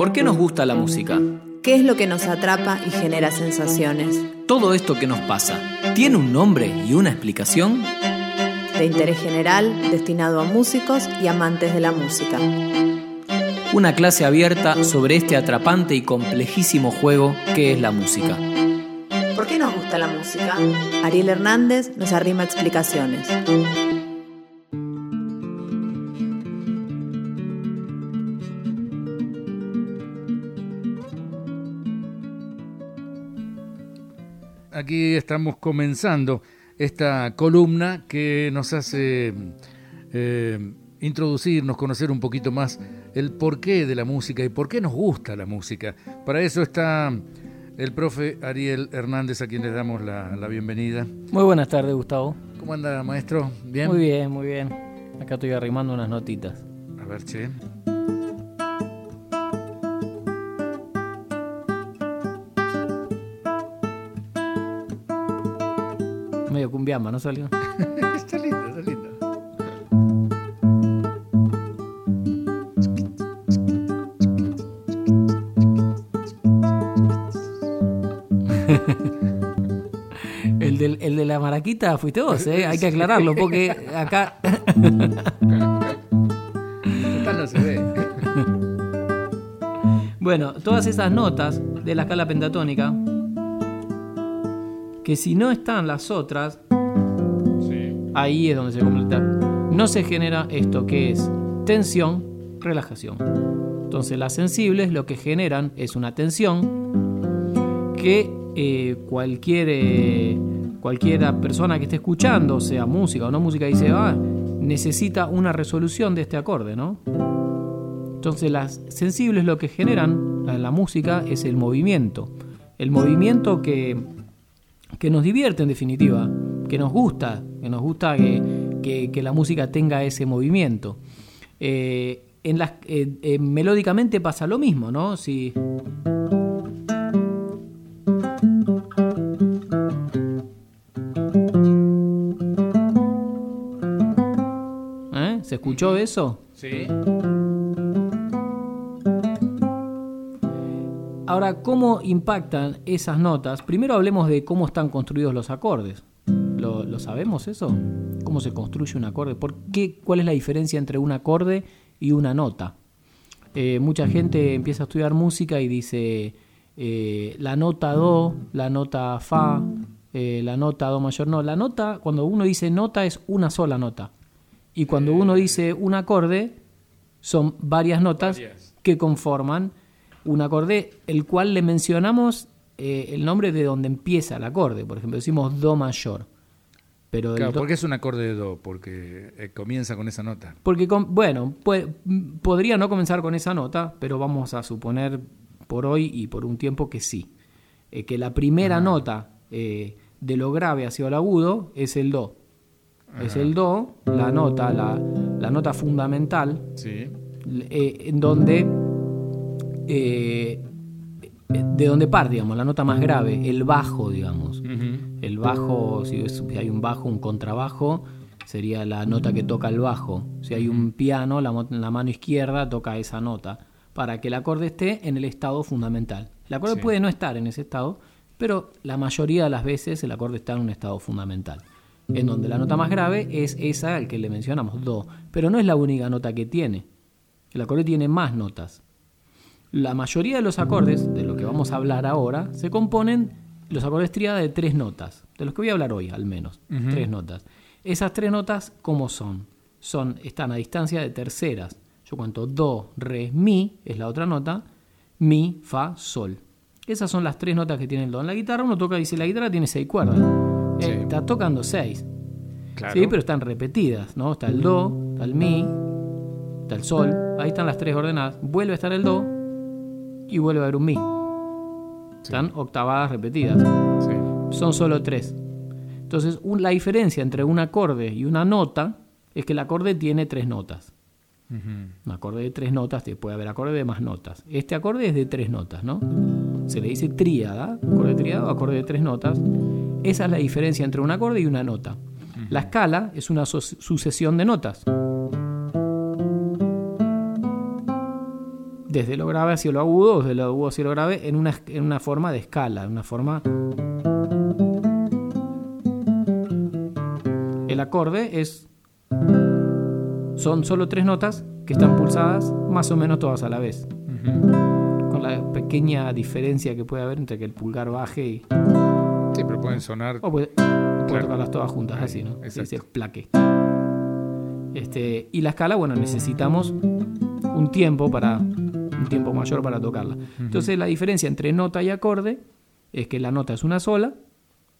¿Por qué nos gusta la música? ¿Qué es lo que nos atrapa y genera sensaciones? Todo esto que nos pasa, ¿tiene un nombre y una explicación? De interés general, destinado a músicos y amantes de la música. Una clase abierta sobre este atrapante y complejísimo juego que es la música. ¿Por qué nos gusta la música? Ariel Hernández nos arrima explicaciones. Aquí estamos comenzando esta columna que nos hace eh, introducirnos, conocer un poquito más el porqué de la música y por qué nos gusta la música. Para eso está el profe Ariel Hernández, a quien le damos la, la bienvenida. Muy buenas tardes, Gustavo. ¿Cómo anda, maestro? ¿Bien? Muy bien, muy bien. Acá estoy arrimando unas notitas. A ver, che. ¿No salió? está lindo, está lindo. El, del- el de la maraquita fuiste vos, ¿eh? Hay que aclararlo porque acá... Esta no se ve. Bueno, todas esas notas de la escala pentatónica, que si no están las otras. Ahí es donde se completa. No se genera esto que es tensión, relajación. Entonces las sensibles lo que generan es una tensión que eh, cualquier, cualquiera persona que esté escuchando, sea música o no música, dice, ah, necesita una resolución de este acorde, ¿no? Entonces las sensibles lo que generan en la música es el movimiento. El movimiento que, que nos divierte en definitiva, que nos gusta, que nos gusta que, que- que la música tenga ese movimiento. Eh, en las, eh, eh, melódicamente pasa lo mismo, ¿no? Si. ¿Se escuchó eso? Sí. Ahora, ¿cómo impactan esas notas? Primero hablemos de cómo están construidos los acordes. ¿Lo, sabemos eso? ¿Cómo se construye un acorde? ¿Por qué, ¿Cuál es la diferencia entre un acorde y una nota? Eh, mucha gente empieza a estudiar música y dice eh, la nota Do, la nota Fa, eh, la nota Do mayor. No, la nota, cuando uno dice nota es una sola nota. Y cuando uno dice un acorde, son varias notas Varias. que conforman un acorde, el cual le mencionamos el nombre de donde empieza el acorde. Por ejemplo, decimos Do mayor. Pero el Claro, do- ¿por qué es un acorde de do? Porque eh, comienza con esa nota. porque, con- bueno, puede- podría no comenzar con esa nota, pero vamos a suponer por hoy y por un tiempo que sí. Eh, que la primera nota eh, de lo grave hacia lo agudo es el Do. Es el Do, la nota, la, la nota fundamental, Sí. eh, en donde de donde parte, digamos, la nota más grave, el bajo, digamos. Ujú. El bajo, si hay un bajo, un contrabajo, sería la nota que toca el bajo. Si hay un piano, la, la mano izquierda toca esa nota, para que el acorde esté en el estado fundamental. El acorde Sí. puede no estar en ese estado, pero la mayoría de las veces el acorde está en un estado fundamental. En donde la nota más grave es esa al que le mencionamos, Do. Pero no es la única nota que tiene. El acorde tiene más notas. La mayoría de los acordes, de lo que vamos a hablar ahora, se componen los acordes tríada de tres notas, de los que voy a hablar hoy al menos, tres notas. Esas tres notas, ¿cómo son? Son, están a distancia de terceras. Yo cuento do, re, mi, es la otra nota, mi, fa, sol. Esas son las tres notas que tiene el do. En la guitarra uno toca, dice, la guitarra tiene seis cuerdas. Eh, está tocando seis. Claro. Sí, pero están repetidas, ¿no? Está el do, está el mi, está el sol, ahí están las tres ordenadas. Vuelve a estar el do y vuelve a haber un mi. Están octavadas repetidas. Sí. Son solo tres. Entonces, un- la diferencia entre un acorde y una nota es que el acorde tiene tres notas. Un acorde de tres notas, puede haber acorde de más notas. Este acorde es de tres notas, ¿no? Se le dice tríada, acorde tríada o acorde de tres notas. Esa es la diferencia entre un acorde y una nota. La escala es una su- sucesión de notas. Desde lo grave hacia lo agudo, desde lo agudo hacia lo grave, en una, en una forma de escala, en una forma... El acorde es... Son solo tres notas que están pulsadas más o menos todas a la vez. Con la pequeña diferencia que puede haber entre que el pulgar baje y... Sí, pero pueden sonar... O puede, puede tocarlas todas juntas, Ahí, así, ¿no? exacto. Es el plaque. Este, y la escala, bueno, necesitamos un tiempo para tiempo mayor para tocarla. Entonces la diferencia entre nota y acorde es que la nota es una sola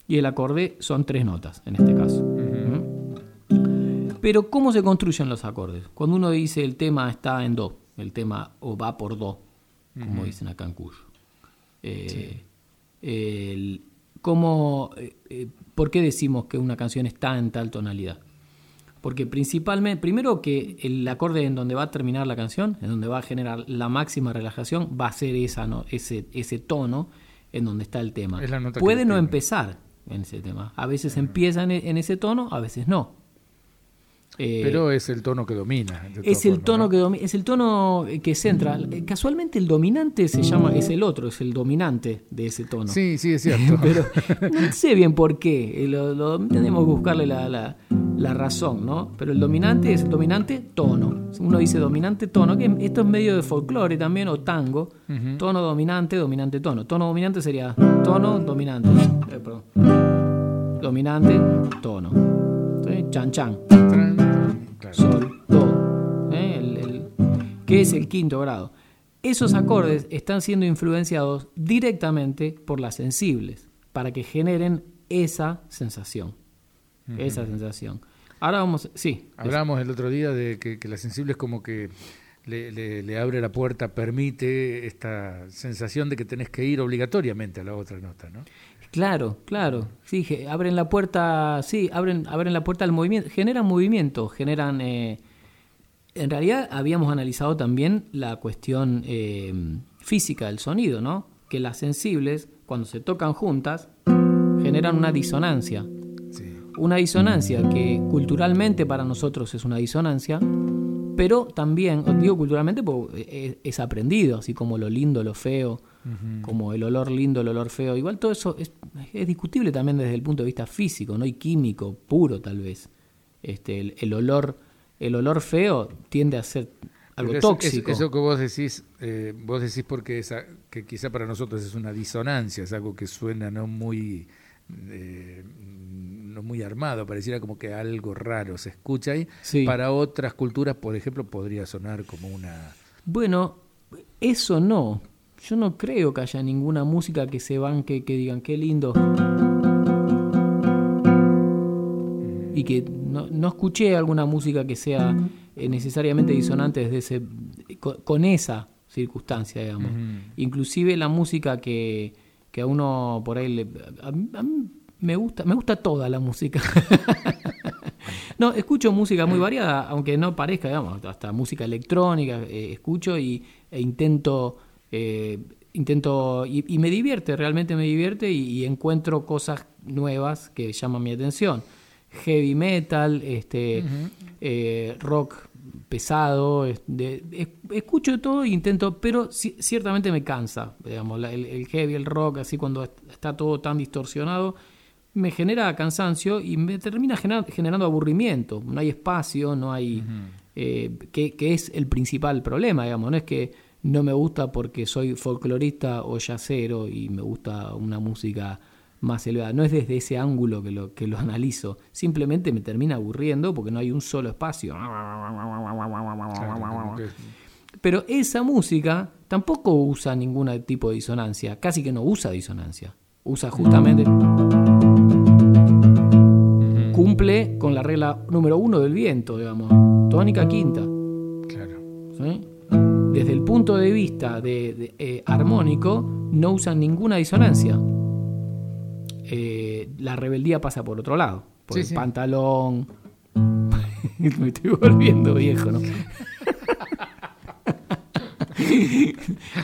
y el acorde son tres notas en este caso. ¿Mm? Pero ¿cómo se construyen los acordes? Cuando uno dice el tema está en do, el tema o va por do, como dicen acá en Cuyo. Eh, el- ¿cómo, eh, eh, ¿Por qué decimos que una canción está en tal tonalidad? Porque principalmente, primero que el acorde en donde va a terminar la canción, en donde va a generar la máxima relajación, va a ser esa, no- ese, ese tono en donde está el tema. Es Puede no empezar en ese tema. A veces empieza en, en ese tono, a veces no. Eh, Pero es el tono que domina. es el tono ¿no? que domi- es el tono que centra. Eh, Casualmente el dominante se llama, es el otro, es el dominante de ese tono. Sí, sí, es cierto. Pero no sé bien por qué. Lo, lo- tenemos que buscarle la, la- la razón, ¿no? Pero el dominante es el dominante tono. Uno dice dominante tono, que esto es medio de folclore también, o tango. Tono dominante, dominante tono. Tono dominante sería tono dominante. Eh, perdón. Dominante, tono. ¿Sí? Chan chan Claro. sol, do, ¿eh? El- el- que es el quinto grado. Esos acordes están siendo influenciados directamente por las sensibles para que generen esa sensación. Esa sensación. Ahora vamos, sí. Hablamos el otro día de que, que la sensible es como que le, le- le abre la puerta, permite esta sensación de que tenés que ir obligatoriamente a la otra nota, ¿no? Claro, claro. Sí, abren la puerta, sí, abren, abren la puerta al movimiento, generan movimiento, generan... eh, en realidad habíamos analizado también la cuestión eh, física del sonido, ¿no? Que las sensibles, cuando se tocan juntas, generan una disonancia. Una disonancia que culturalmente para nosotros es una disonancia, pero también, digo culturalmente porque es, aprendido, así como lo lindo, lo feo, como el olor lindo, el olor feo. Igual todo eso es, es discutible también desde el punto de vista físico, no y químico, puro tal vez. Este, el, el olor, el olor feo tiende a ser algo es- tóxico. es- eso que vos decís, eh, vos decís porque esa, que quizá para nosotros es una disonancia, es algo que suena no muy eh, no muy armado, pareciera como que algo raro se escucha ahí. Sí. Para otras culturas, por ejemplo, podría sonar como una Bueno, eso no. Yo no creo que haya ninguna música que se banque, que digan qué lindo. Y que no, no escuché alguna música que sea eh, necesariamente disonante desde ese, con, con esa circunstancia, digamos. Inclusive la música que, que a uno por ahí le, a, mí- a mí me gusta, me gusta toda la música. No, escucho música muy variada, aunque no parezca, digamos, hasta música electrónica eh, escucho y, e intento, eh, intento y, y me divierte, realmente me divierte y, y encuentro cosas nuevas que llaman mi atención. Heavy metal, este, eh, rock pesado, es- de- es- escucho todo e intento, pero ci- ciertamente me cansa, digamos, la- el, el heavy, el rock, así cuando est- está todo tan distorsionado, me genera cansancio y me termina gener- generando aburrimiento. No hay espacio, no hay... eh, que, que es el principal problema, digamos. No es que no me gusta porque soy folclorista o yacero y me gusta una música más elevada. No es desde ese ángulo que lo, que lo analizo. Simplemente me termina aburriendo porque no hay un solo espacio. claro, como que- Pero esa música tampoco usa ningún tipo de disonancia, casi que no usa disonancia. Usa justamente. Cumple con la regla número uno del viento, digamos. Tónica quinta. claro. ¿sí? Desde el punto de vista de, de, eh, armónico, no usan ninguna disonancia. Eh, la rebeldía pasa por otro lado. Por Sí, el sí. pantalón. Me estoy volviendo viejo, ¿no?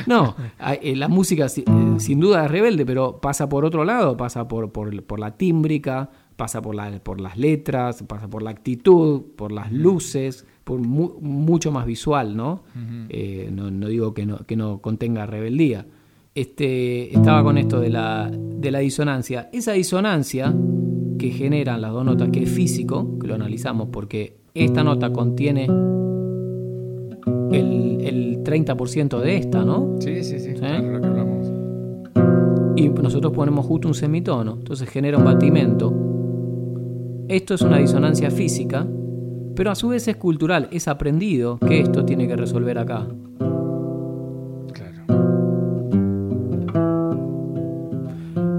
No, eh, la música si- eh, sin duda es rebelde, pero pasa por otro lado, pasa por, por, por la tímbrica, pasa por, la, por las letras, pasa por la actitud, por las luces, por mucho más visual, ¿no? Eh, ¿no? ¿no? digo que no, que no contenga rebeldía. Este, estaba con esto de la, de la disonancia. Esa disonancia que generan las dos notas, que es físico, que lo analizamos porque esta nota contiene el, el 30% de esta, ¿no? Sí, sí, sí, Claro, lo que hablamos. Y nosotros ponemos justo un semitono, entonces genera un batimento. Esto es una disonancia física, pero a su vez es cultural, es aprendido que esto tiene que resolver acá.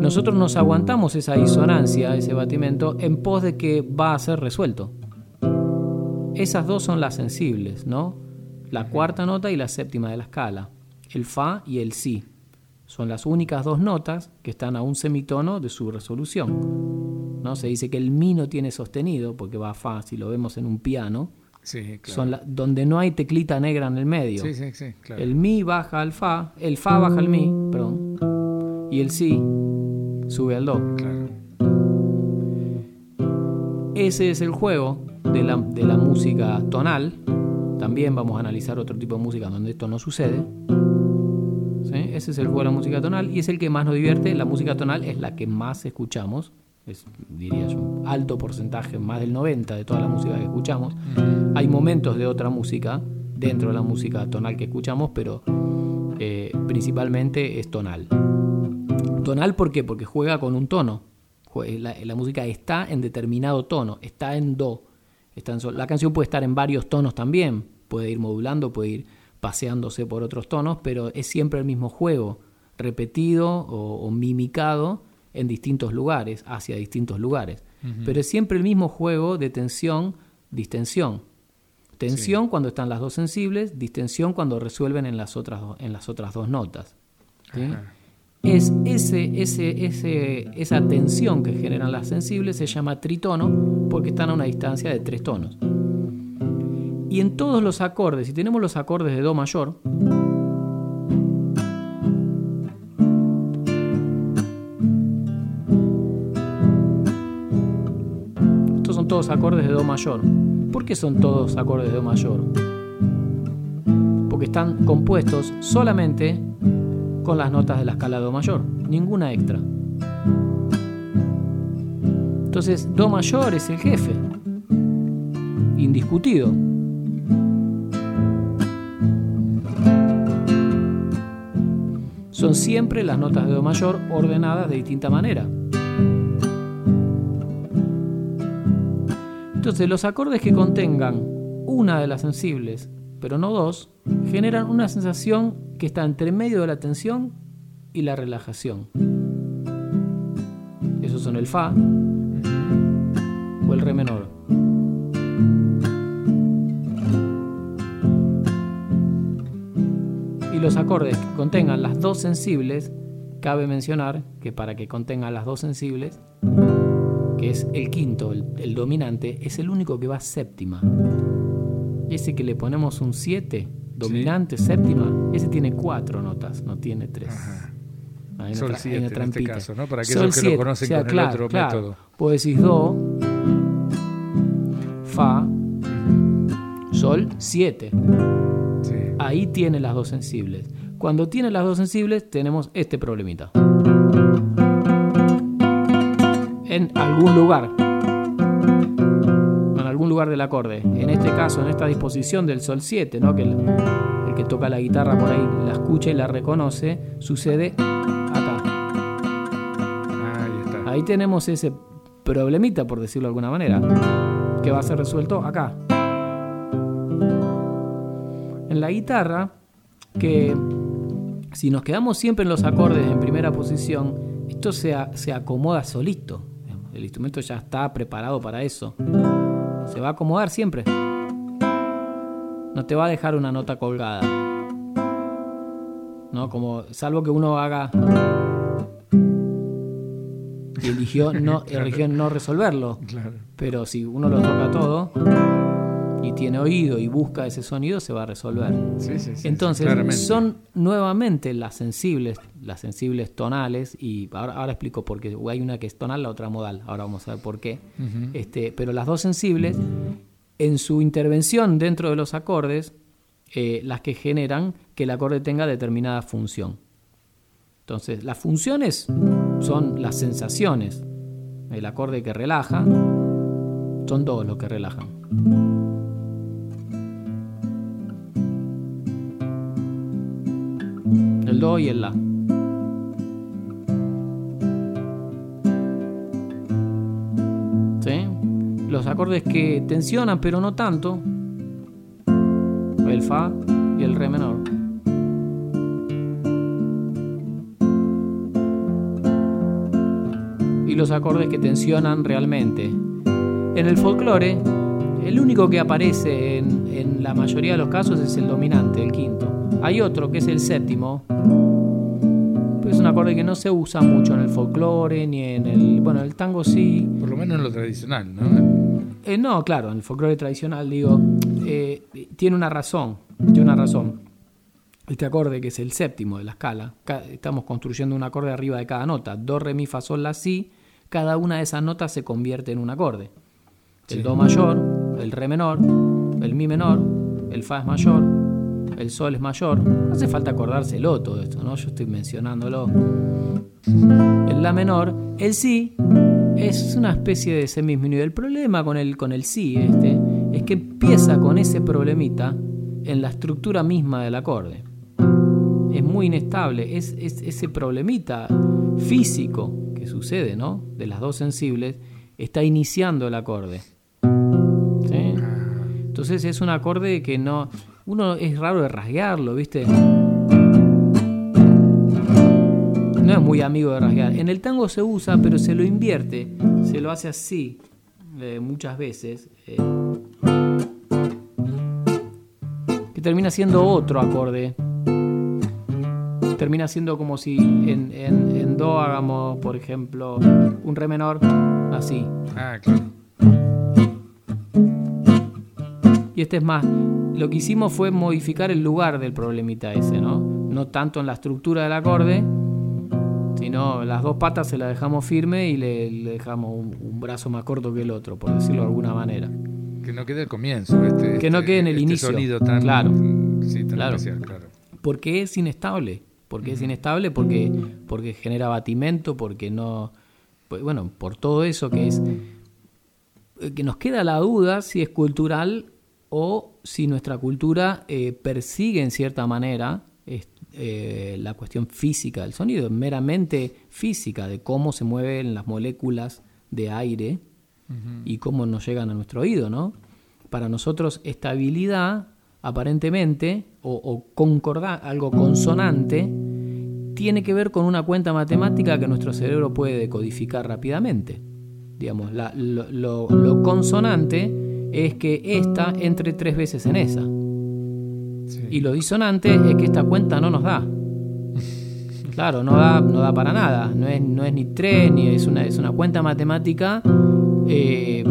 Nosotros nos aguantamos esa disonancia, ese batimento, en pos de que va a ser resuelto. Esas dos son las sensibles, ¿no? La cuarta nota y la séptima de la escala, el fa y el si. Son las únicas dos notas que están a un semitono de su resolución. ¿no? Se dice que el mi no tiene sostenido, porque va a fa, si lo vemos en un piano. Sí, claro. Son donde no hay teclita negra en el medio. Sí, sí, sí, claro. El mi baja al fa, el fa baja al mi, perdón, y el si sube al do. Ese es el juego de la, música tonal. También vamos a analizar otro tipo de música donde esto no sucede. Ese es el juego de la música tonal y es el que más nos divierte. La música tonal es la que más escuchamos. Es, diría yo, un alto porcentaje, más del 90% de toda la música que escuchamos. Hay momentos de otra música dentro de la música tonal que escuchamos, pero eh, principalmente es tonal. Tonal, ¿por qué? Porque juega con un tono. La, música está en determinado tono, está en do. Está en sol. La canción puede estar en varios tonos también, puede ir modulando, puede ir paseándose por otros tonos, pero es siempre el mismo juego, repetido o, mimicado en distintos lugares, hacia distintos lugares. Pero es siempre el mismo juego de tensión, distensión. Tensión cuando están las dos sensibles, distensión cuando resuelven en las otras, en las otras dos notas es ese, ese, ese, esa tensión que generan las sensibles se llama tritono porque están a una distancia de tres tonos. Y en todos los acordes, si tenemos los acordes de Do mayor, estos son todos acordes de Do mayor. ¿Por qué son todos acordes de Do mayor? Porque están compuestos solamente con las notas de la escala Do mayor, ninguna extra. Entonces, Do mayor es el jefe, indiscutido. Son siempre las notas de Do mayor ordenadas de distinta manera. Entonces, los acordes que contengan una de las sensibles, pero no dos, generan una sensación que está entre medio de la tensión y la relajación. Esos son el Fa o el Re menor. Y los acordes que contengan las dos sensibles, cabe mencionar que para que contengan las dos sensibles, que es el quinto, el, dominante, es el único que va séptima. Ese que le ponemos un 7 dominante, séptima, ese tiene cuatro notas, no tiene tres. Hay Sol 7 en este caso, ¿no? Para aquellos que lo conocen con el otro método. Vos decís Do, Fa, Sol 7. Ahí tiene las dos sensibles. Cuando tiene las dos sensibles, tenemos este problemita. En algún lugar lugar del acorde. En este caso, en esta disposición del Sol 7, ¿no? que el, que toca la guitarra por ahí la escucha y la reconoce, sucede acá. Ahí, tenemos ese problemita, por decirlo de alguna manera, que va a ser resuelto acá. En la guitarra, que si nos quedamos siempre en los acordes en primera posición, esto se, se acomoda solito. El instrumento ya está preparado para eso. Se va a acomodar siempre. No te va a dejar una nota colgada. ¿No? Como, salvo que uno haga. Y eligió no, eligió no resolverlo. Pero si uno lo toca todo, y tiene oído y busca ese sonido, se va a resolver. Sí, sí, sí, Entonces, son nuevamente las sensibles, las sensibles tonales, y ahora, ahora explico por qué. Hay una que es tonal, la otra modal. Ahora vamos a ver por qué. este, pero las dos sensibles, en su intervención dentro de los acordes, eh, las que generan que el acorde tenga determinada función. Entonces, las funciones son las sensaciones. El acorde que relaja, son dos los que relajan. El do y el la. ¿Sí? Los acordes que tensionan pero no tanto. El fa y el re menor. Y los acordes que tensionan realmente. En el folclore, el único que aparece en, en la mayoría de los casos es el dominante, el quinto. Hay otro que es el séptimo, pero es un acorde que no se usa mucho en el folclore ni en el. Bueno, el tango sí. Por lo menos en lo tradicional, ¿no? Eh, no, claro, en el folclore tradicional, digo, eh, tiene una razón. Tiene una razón. Este acorde que es el séptimo de la escala, ca- estamos construyendo un acorde arriba de cada nota. Do, re, mi, fa, sol, la, si. Cada una de esas notas se convierte en un acorde. El do mayor, el re menor, el mi menor, el fa es mayor, el sol es mayor. No hace falta acordárselo todo esto, ¿no? Yo estoy mencionándolo. El la menor, el si es una especie de semidisminuido. El problema con el, con el si este es que empieza con ese problemita en la estructura misma del acorde. Es muy inestable, es, es ese problemita físico que sucede, ¿no? De las dos sensibles, está iniciando el acorde. ¿Sí? Entonces es un acorde que no. Uno es raro de rasguearlo, ¿viste? No es muy amigo de rasguear. En el tango se usa, pero se lo invierte. Se lo hace así eh, muchas veces. eh, que termina siendo otro acorde. Termina siendo como si en, en- en Do hagamos, por ejemplo, un re menor, así. Ah, claro. Y este es más, lo que hicimos fue modificar el lugar del problemita ese, ¿no? No tanto en la estructura del acorde, sino las dos patas se las dejamos firme y le, le dejamos un, un brazo más corto que el otro, por decirlo de alguna manera. Que no quede el comienzo. Este, Que no este- quede en el este inicio. sonido tan, Claro. sí, tan Claro. especial, claro. Porque es inestable. Porque es inestable, porque, porque genera batimento, porque no. pues, bueno, por todo eso que es. eh, que nos queda la duda si es cultural o si nuestra cultura eh, persigue en cierta manera es- eh, la cuestión física del sonido, meramente física, de cómo se mueven las moléculas de aire y cómo nos llegan a nuestro oído, ¿no? Para nosotros estabilidad, aparentemente, o, algo consonante, tiene que ver con una cuenta matemática que nuestro cerebro puede decodificar rápidamente. Digamos, la- lo, lo- lo consonante es que esta entre tres veces en esa. Sí. Y lo disonante es que esta cuenta no nos da. Claro, no da, no da para nada. No es, no es ni tres, ni es una, es una cuenta matemática eh,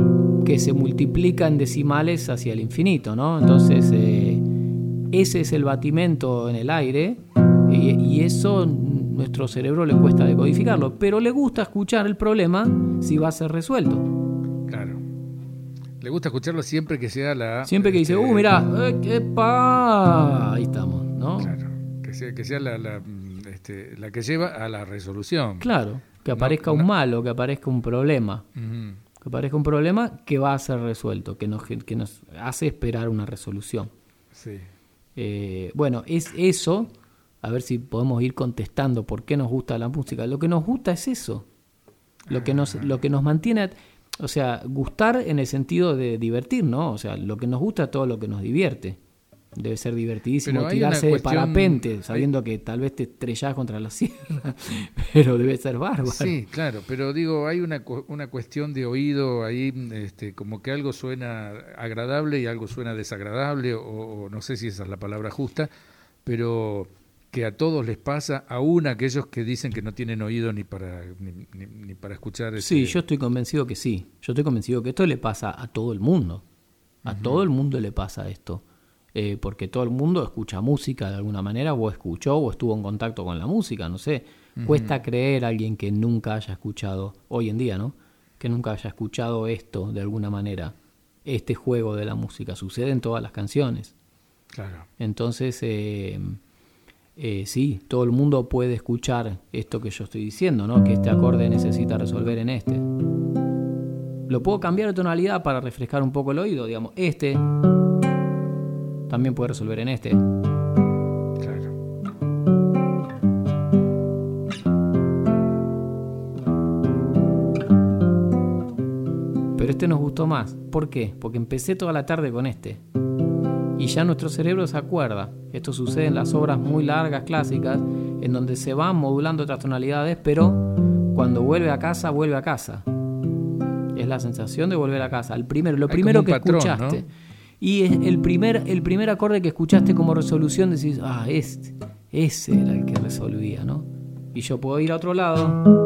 que se multiplica en decimales hacia el infinito, ¿no? Entonces, eh, ese es el batimento en el aire y, y eso nuestro cerebro le cuesta decodificarlo, pero le gusta escuchar el problema si va a ser resuelto. Claro. Le gusta escucharlo siempre que sea la. Siempre que dice, este, uh, mira, eh, qué pa, ahí estamos, ¿no? Claro. Que sea, que sea la, la, mm, este, la que lleva a la resolución. Claro, que aparezca no. un malo, que aparezca un problema, que aparezca un problema que va a ser resuelto, que nos, que nos hace esperar una resolución. Sí. Eh, bueno, es eso, a ver si podemos ir contestando por qué nos gusta la música. Lo que nos gusta es eso, lo que nos, lo que nos mantiene, o sea, gustar en el sentido de divertir, ¿no? O sea, lo que nos gusta es todo lo que nos divierte. Debe ser divertidísimo tirarse una de cuestión- parapente, sabiendo que tal vez te estrellás contra la sierra, pero debe ser bárbaro. Sí, claro, pero digo, hay una, una cuestión de oído ahí, este, como que algo suena agradable y algo suena desagradable, o, o no sé si esa es la palabra justa, pero que a todos les pasa, aún aquellos que dicen que no tienen oído ni para, ni, ni- ni para escuchar. Sí, este, yo estoy convencido que sí. Yo estoy convencido que esto le pasa a todo el mundo. A todo el mundo le pasa esto. Eh, porque todo el mundo escucha música de alguna manera, o escuchó, o estuvo en contacto con la música, no sé. Cuesta creer a alguien que nunca haya escuchado, hoy en día, ¿no? Que nunca haya escuchado esto de alguna manera. Este juego de la música sucede en todas las canciones. Claro. Entonces, eh, eh, sí, todo el mundo puede escuchar esto que yo estoy diciendo, ¿no? Que este acorde necesita resolver en este. Lo puedo cambiar de tonalidad para refrescar un poco el oído, digamos. Este también puede resolver en este. Claro. Pero este nos gustó más. ¿Por qué? Porque empecé toda la tarde con este. Y ya nuestro cerebro se acuerda. Esto sucede en las obras muy largas, clásicas, en donde se van modulando otras tonalidades, pero cuando vuelve a casa, vuelve a casa. Es la sensación de volver a casa. El primero, lo Hay primero que patrón, escuchaste. ¿no? Y es el primer, el primer acorde que escuchaste como resolución decís, ah, este, ese era el que resolvía, ¿no? Y yo puedo ir a otro lado.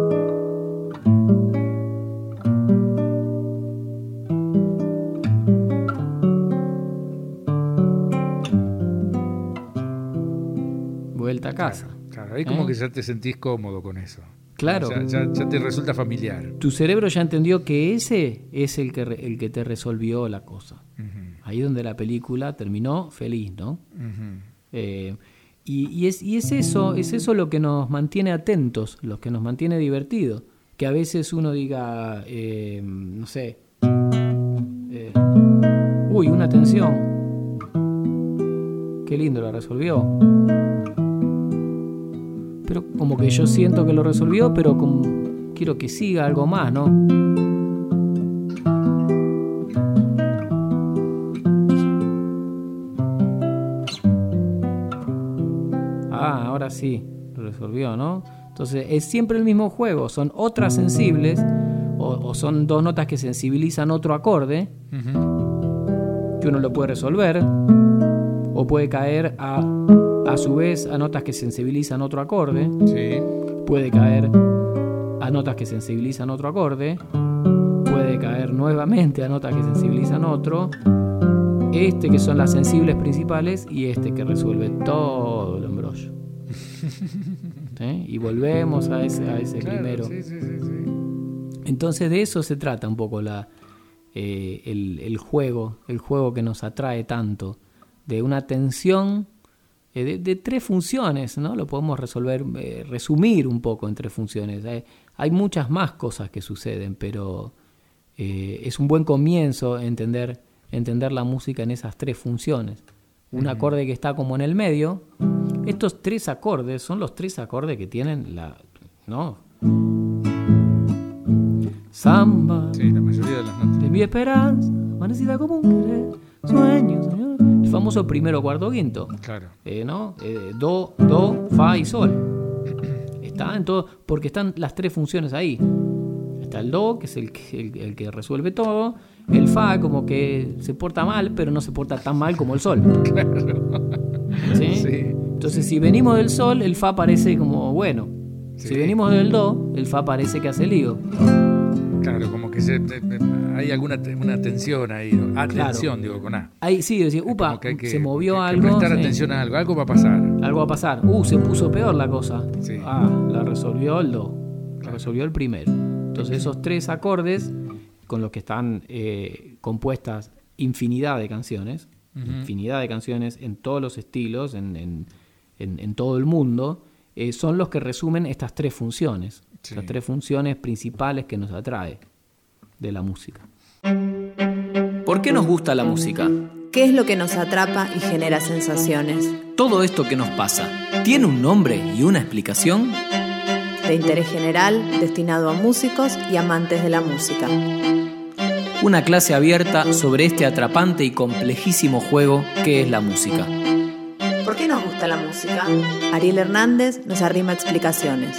Ahí como ¿Eh? que ya te sentís cómodo con eso. Claro. Ya, ya- ya te resulta familiar. Tu cerebro ya entendió que ese es el que, re- el que te resolvió la cosa. Ujú, Ahí donde la película terminó feliz, ¿no? Eh, y, y es, y es eso, es eso lo que nos mantiene atentos, lo que nos mantiene divertidos. Que a veces uno diga, eh, no sé, uy, una tensión. Qué lindo la resolvió. Pero como que yo siento que lo resolvió, pero como quiero que siga algo más, ¿no? Ah, ahora sí, lo resolvió, ¿no? Entonces es siempre el mismo juego, son otras sensibles o, o son dos notas que sensibilizan otro acorde, que uno lo puede resolver, o puede caer a, a su vez a notas que sensibilizan otro acorde, Sí. puede caer a notas que sensibilizan otro acorde, puede caer nuevamente a notas que sensibilizan otro, este que son las sensibles principales y este que resuelve todo el embrollo. ¿Sí? Y volvemos a ese, a ese Claro, primero. sí, sí, sí, sí. Entonces de eso se trata un poco la, eh, el, el juego, el juego que nos atrae tanto, de una tensión eh, de, de tres funciones, ¿no? Lo podemos resolver, eh, resumir un poco en tres funciones. Hay, hay muchas más cosas que suceden, pero eh, es un buen comienzo entender, entender la música en esas tres funciones. Un acorde que está como en el medio. Estos tres acordes son los tres acordes que tienen la, ¿no? Samba Sí, la mayoría de las notas. de mi esperanza, amanecida como un querer, sueño, señor. Famoso primero, cuarto, quinto. Claro. Eh, ¿no? Eh, do, do, fa y sol. Está en todo, porque están las tres funciones ahí. Está el do, que es el que, el, el que resuelve todo. El fa, como que se porta mal, pero no se porta tan mal como el sol. ¿Sí? Sí. Entonces, si venimos del sol, el fa parece como bueno. Si venimos del do, el fa parece que hace lío. Claro, como que se, te- hay alguna una tensión ahí. Atención, digo, con A. Ahí sí, decir, upa, que que- se movió que- algo. prestar sí. atención a algo. Algo va a pasar. Algo va a pasar. Uh, se puso peor la cosa. Sí. Ah, la resolvió el do. La resolvió el primero. Entonces esos tres acordes con los que están eh, compuestas infinidad de canciones, infinidad de canciones en todos los estilos, en, en- en- en todo el mundo, eh, son los que resumen estas tres funciones. Sí. Las tres funciones principales que nos atrae de la música. ¿Por qué nos gusta la música? ¿Qué es lo que nos atrapa y genera sensaciones? Todo esto que nos pasa, ¿tiene un nombre y una explicación? De interés general, destinado a músicos y amantes de la música. Una clase abierta sobre este atrapante y complejísimo juego que es la música. ¿Por qué nos gusta la música? Ariel Hernández nos arrima explicaciones.